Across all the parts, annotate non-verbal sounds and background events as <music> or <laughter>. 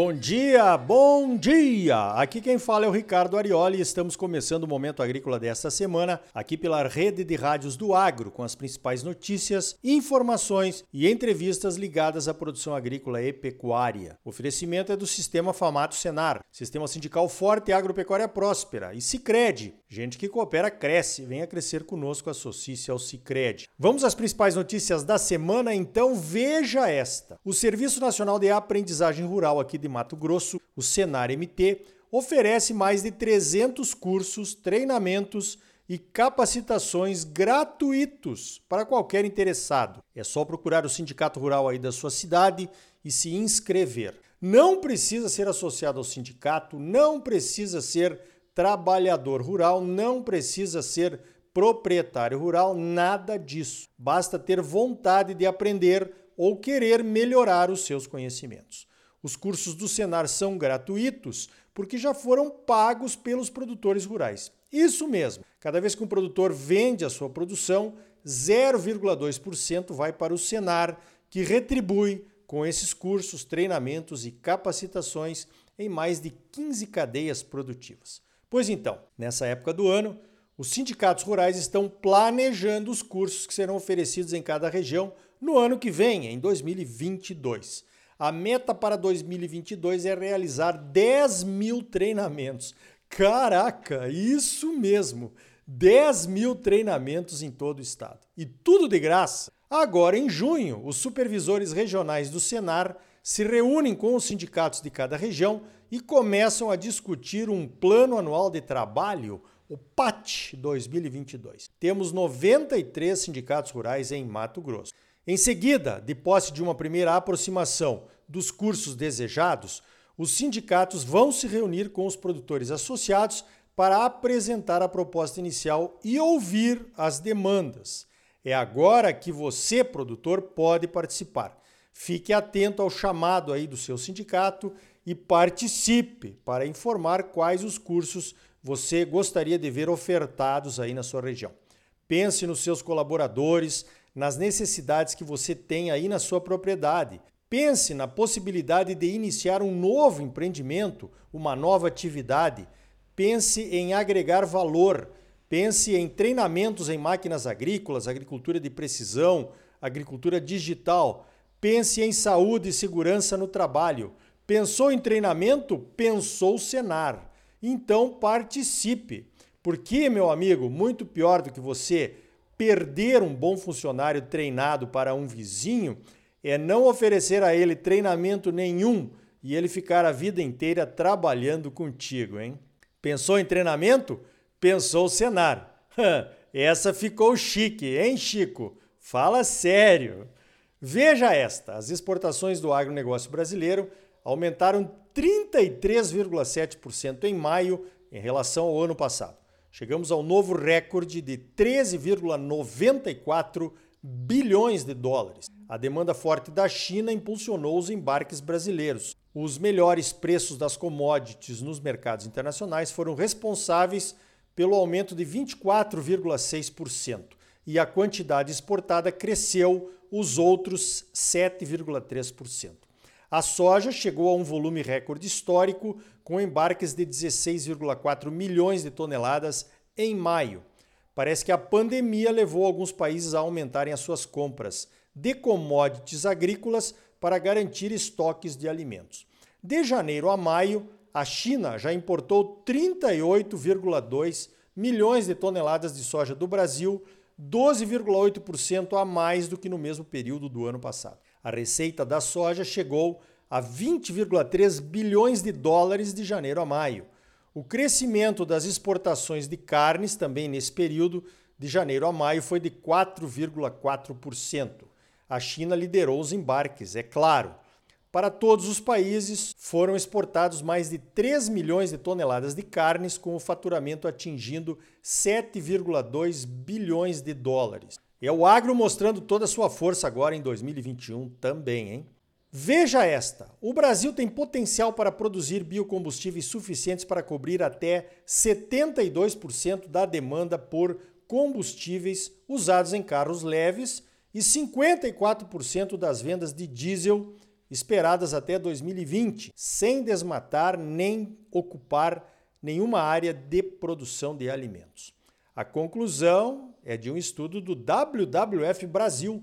Bom dia, bom dia! Aqui quem fala é o Ricardo Arioli e estamos começando o Momento Agrícola desta semana, aqui pela rede de rádios do Agro, com as principais notícias, informações e entrevistas ligadas à produção agrícola e pecuária. O oferecimento é do Sistema Famato Senar, Sistema Sindical Forte e Agropecuária Próspera, e Cicred. Gente que coopera cresce, venha crescer conosco, associe-se ao Cicred. Vamos às principais notícias da semana, então veja esta. O Serviço Nacional de Aprendizagem Rural aqui de Mato Grosso, o Senar MT, oferece mais de 300 cursos, treinamentos e capacitações gratuitos para qualquer interessado. É só procurar o sindicato rural aí da sua cidade e se inscrever. Não precisa ser associado ao sindicato, não precisa ser trabalhador rural, não precisa ser proprietário rural, nada disso. Basta ter vontade de aprender ou querer melhorar os seus conhecimentos. Os cursos do Senar são gratuitos porque já foram pagos pelos produtores rurais. Isso mesmo. Cada vez que um produtor vende a sua produção, 0,2% vai para o Senar, que retribui com esses cursos, treinamentos e capacitações em mais de 15 cadeias produtivas. Pois então, nessa época do ano, os sindicatos rurais estão planejando os cursos que serão oferecidos em cada região no ano que vem, em 2022. A meta para 2022 é realizar 10 mil treinamentos. Caraca, isso mesmo! 10 mil treinamentos em todo o estado. E tudo de graça. Agora, em junho, os supervisores regionais do Senar se reúnem com os sindicatos de cada região e começam a discutir um plano anual de trabalho, o PAT 2022. Temos 93 sindicatos rurais em Mato Grosso. Em seguida, de posse de uma primeira aproximação dos cursos desejados, os sindicatos vão se reunir com os produtores associados para apresentar a proposta inicial e ouvir as demandas. É agora que você, produtor, pode participar. Fique atento ao chamado aí do seu sindicato e participe para informar quais os cursos você gostaria de ver ofertados aí na sua região. Pense nos seus colaboradores, nas necessidades que você tem aí na sua propriedade. Pense na possibilidade de iniciar um novo empreendimento, uma nova atividade. Pense em agregar valor. Pense em treinamentos em máquinas agrícolas, agricultura de precisão, agricultura digital. Pense em saúde e segurança no trabalho. Pensou em treinamento? Pensou Senar. Então participe. Porque, meu amigo, muito pior do que você perder um bom funcionário treinado para um vizinho é não oferecer a ele treinamento nenhum e ele ficar a vida inteira trabalhando contigo, hein? Pensou em treinamento? Pensou o Senar. <laughs> Essa ficou chique, hein, Chico? Fala sério. Veja esta: as exportações do agronegócio brasileiro aumentaram 33,7% em maio em relação ao ano passado. Chegamos ao novo recorde de 13,94 bilhões de dólares. A demanda forte da China impulsionou os embarques brasileiros. Os melhores preços das commodities nos mercados internacionais foram responsáveis pelo aumento de 24,6% e a quantidade exportada cresceu os outros 7,3%. A soja chegou a um volume recorde histórico, com embarques de 16,4 milhões de toneladas em maio. Parece que a pandemia levou alguns países a aumentarem as suas compras de commodities agrícolas para garantir estoques de alimentos. De janeiro a maio, a China já importou 38,2 milhões de toneladas de soja do Brasil, 12,8% a mais do que no mesmo período do ano passado. A receita da soja chegou a 20,3 bilhões de dólares de janeiro a maio. O crescimento das exportações de carnes também nesse período, de janeiro a maio, foi de 4,4%. A China liderou os embarques, é claro. Para todos os países, foram exportados mais de 3 milhões de toneladas de carnes, com o faturamento atingindo 7,2 bilhões de dólares. É o agro mostrando toda a sua força agora em 2021 também, hein? Veja esta: o Brasil tem potencial para produzir biocombustíveis suficientes para cobrir até 72% da demanda por combustíveis usados em carros leves e 54% das vendas de diesel esperadas até 2020, sem desmatar nem ocupar nenhuma área de produção de alimentos. A conclusão é de um estudo do WWF Brasil,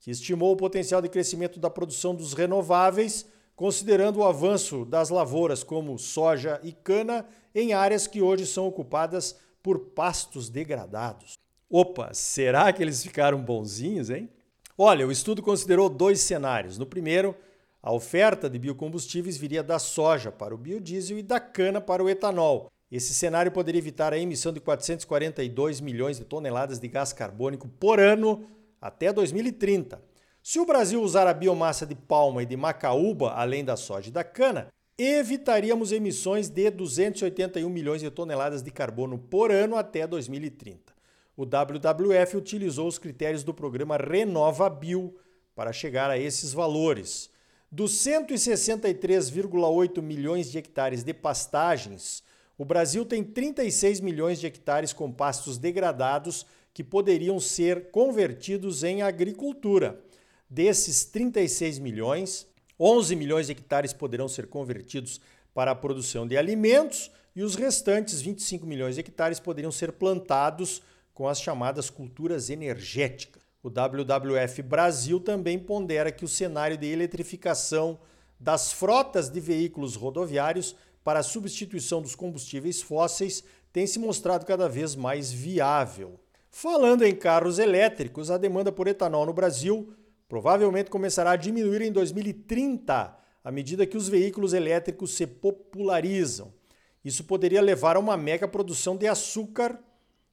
que estimou o potencial de crescimento da produção dos renováveis, considerando o avanço das lavouras como soja e cana em áreas que hoje são ocupadas por pastos degradados. Opa, será que eles ficaram bonzinhos, hein? Olha, o estudo considerou dois cenários. No primeiro, a oferta de biocombustíveis viria da soja para o biodiesel e da cana para o etanol. Esse cenário poderia evitar a emissão de 442 milhões de toneladas de gás carbônico por ano até 2030. Se o Brasil usar a biomassa de palma e de macaúba, além da soja e da cana, evitaríamos emissões de 281 milhões de toneladas de carbono por ano até 2030. O WWF utilizou os critérios do programa RenovaBio para chegar a esses valores. Dos 163,8 milhões de hectares de pastagens, o Brasil tem 36 milhões de hectares com pastos degradados que poderiam ser convertidos em agricultura. Desses 36 milhões, 11 milhões de hectares poderão ser convertidos para a produção de alimentos e os restantes 25 milhões de hectares poderiam ser plantados com as chamadas culturas energéticas. O WWF Brasil também pondera que o cenário de eletrificação das frotas de veículos rodoviários para a substituição dos combustíveis fósseis tem se mostrado cada vez mais viável. Falando em carros elétricos, a demanda por etanol no Brasil provavelmente começará a diminuir em 2030, à medida que os veículos elétricos se popularizam. Isso poderia levar a uma mega produção de açúcar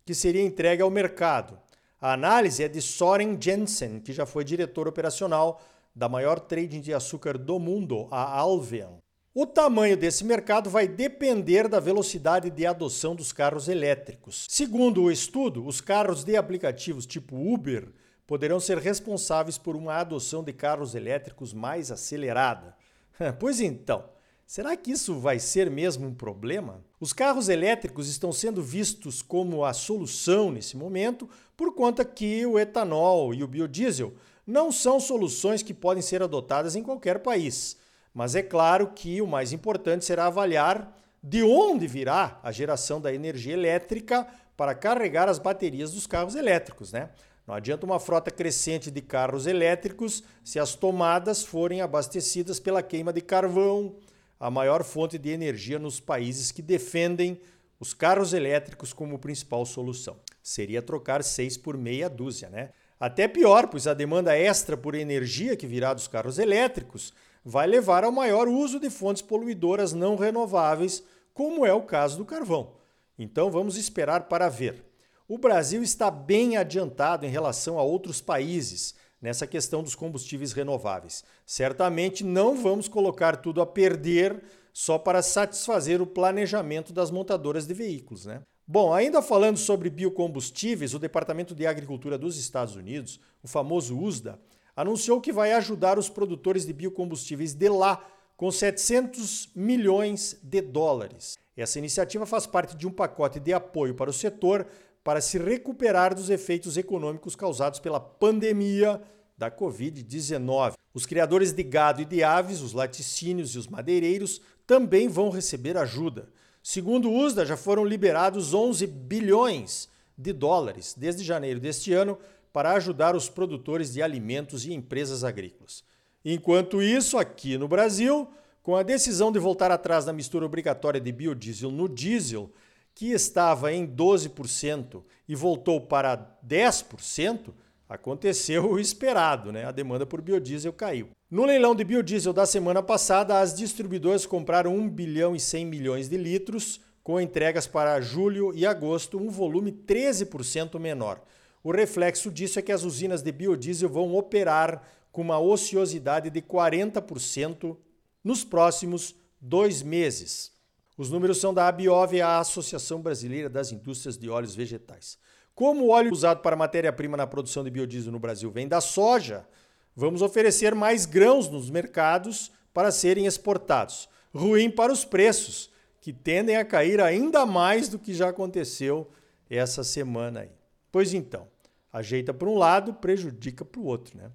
que seria entregue ao mercado. A análise é de Soren Jensen, que já foi diretor operacional da maior trading de açúcar do mundo, a Alvean. O tamanho desse mercado vai depender da velocidade de adoção dos carros elétricos. Segundo o estudo, os carros de aplicativos tipo Uber poderão ser responsáveis por uma adoção de carros elétricos mais acelerada. <laughs> Pois então, Será que isso vai ser mesmo um problema? Os carros elétricos estão sendo vistos como a solução nesse momento, por conta que o etanol e o biodiesel não são soluções que podem ser adotadas em qualquer país. Mas é claro que o mais importante será avaliar de onde virá a geração da energia elétrica para carregar as baterias dos carros elétricos, né? Não adianta uma frota crescente de carros elétricos se as tomadas forem abastecidas pela queima de carvão, a maior fonte de energia nos países que defendem os carros elétricos como principal solução. Seria trocar seis por meia dúzia, né? Até pior, pois a demanda extra por energia que virá dos carros elétricos vai levar ao maior uso de fontes poluidoras não renováveis, como é o caso do carvão. Então vamos esperar para ver. O Brasil está bem adiantado em relação a outros países nessa questão dos combustíveis renováveis. Certamente não vamos colocar tudo a perder só para satisfazer o planejamento das montadoras de veículos, né? Bom, ainda falando sobre biocombustíveis, o Departamento de Agricultura dos Estados Unidos, o famoso USDA, anunciou que vai ajudar os produtores de biocombustíveis de lá com 700 milhões de dólares. Essa iniciativa faz parte de um pacote de apoio para o setor para se recuperar dos efeitos econômicos causados pela pandemia da Covid-19. Os criadores de gado e de aves, os laticínios e os madeireiros também vão receber ajuda. Segundo o USDA, já foram liberados 11 bilhões de dólares desde janeiro deste ano para ajudar os produtores de alimentos e empresas agrícolas. Enquanto isso, aqui no Brasil, com a decisão de voltar atrás na mistura obrigatória de biodiesel no diesel, que estava em 12% e voltou para 10%, aconteceu o esperado, né? A demanda por biodiesel caiu. No leilão de biodiesel da semana passada, as distribuidoras compraram 1 bilhão e 100 milhões de litros, com entregas para julho e agosto, um volume 13% menor. O reflexo disso é que as usinas de biodiesel vão operar com uma ociosidade de 40% nos próximos dois meses. Os números são da ABIOV, a Associação Brasileira das Indústrias de Óleos Vegetais. Como o óleo usado para matéria-prima na produção de biodiesel no Brasil vem da soja, vamos oferecer mais grãos nos mercados para serem exportados. Ruim para os preços, que tendem a cair ainda mais do que já aconteceu essa semana aí. Pois então, ajeita para um lado, prejudica para o outro, né?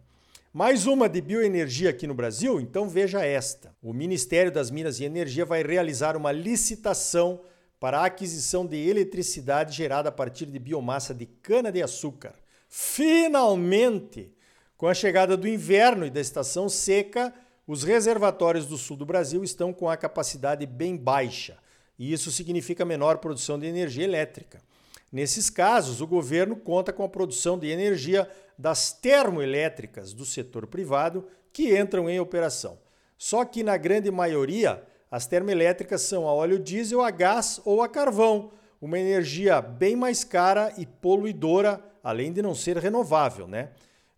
Mais uma de bioenergia aqui no Brasil? Então veja esta. O Ministério das Minas e Energia vai realizar uma licitação para a aquisição de eletricidade gerada a partir de biomassa de cana-de-açúcar. Finalmente! Com a chegada do inverno e da estação seca, os reservatórios do sul do Brasil estão com a capacidade bem baixa, e isso significa menor produção de energia elétrica. Nesses casos, o governo conta com a produção de energia das termoelétricas do setor privado que entram em operação. Só que, na grande maioria, as termoelétricas são a óleo diesel, a gás ou a carvão, uma energia bem mais cara e poluidora, além de não ser renovável, né?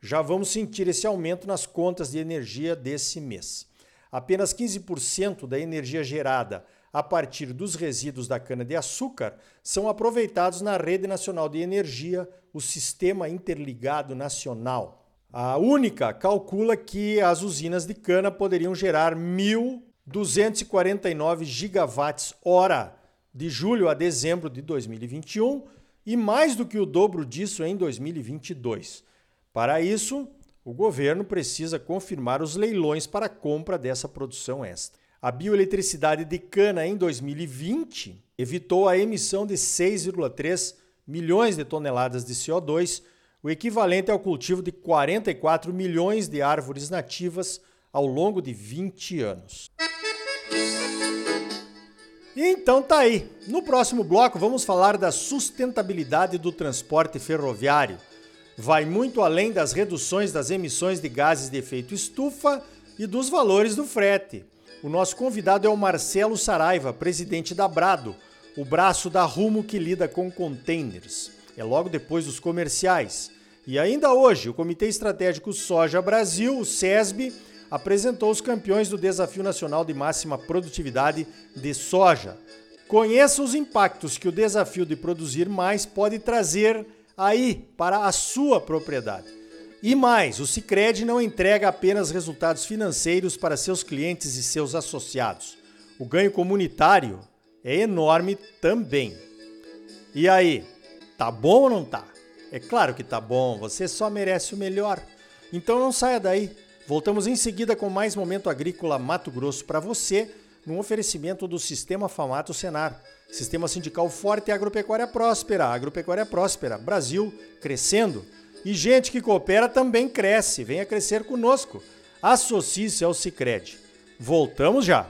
Já vamos sentir esse aumento nas contas de energia desse mês. Apenas 15% da energia gerada a partir dos resíduos da cana-de-açúcar são aproveitados na Rede Nacional de Energia, o Sistema Interligado Nacional. A única calcula que as usinas de cana poderiam gerar 1.249 gigawatts hora de julho a dezembro de 2021 e mais do que o dobro disso em 2022. Para isso, o governo precisa confirmar os leilões para a compra dessa produção extra. A bioeletricidade de cana em 2020 evitou a emissão de 6,3 milhões de toneladas de CO2, o equivalente ao cultivo de 44 milhões de árvores nativas ao longo de 20 anos. Então tá aí. No próximo bloco vamos falar da sustentabilidade do transporte ferroviário. Vai muito além das reduções das emissões de gases de efeito estufa e dos valores do frete. O nosso convidado é o Marcelo Saraiva, presidente da Brado, o braço da Rumo que lida com containers. É logo depois dos comerciais. E ainda hoje, o Comitê Estratégico Soja Brasil, o SESB, apresentou os campeões do Desafio Nacional de Máxima Produtividade de Soja. Conheça os impactos que o desafio de produzir mais pode trazer aí para a sua propriedade. E mais, o Sicredi não entrega apenas resultados financeiros para seus clientes e seus associados. O ganho comunitário é enorme também. E aí, tá bom ou não tá? É claro que tá bom, você só merece o melhor. Então não saia daí. Voltamos em seguida com mais momento agrícola Mato Grosso para você, num oferecimento do Sistema Famato Senar. Sistema sindical forte e agropecuária próspera. Agropecuária próspera. Brasil crescendo. E gente que coopera também cresce. Venha crescer conosco. Associe-se ao Cicred. Voltamos já!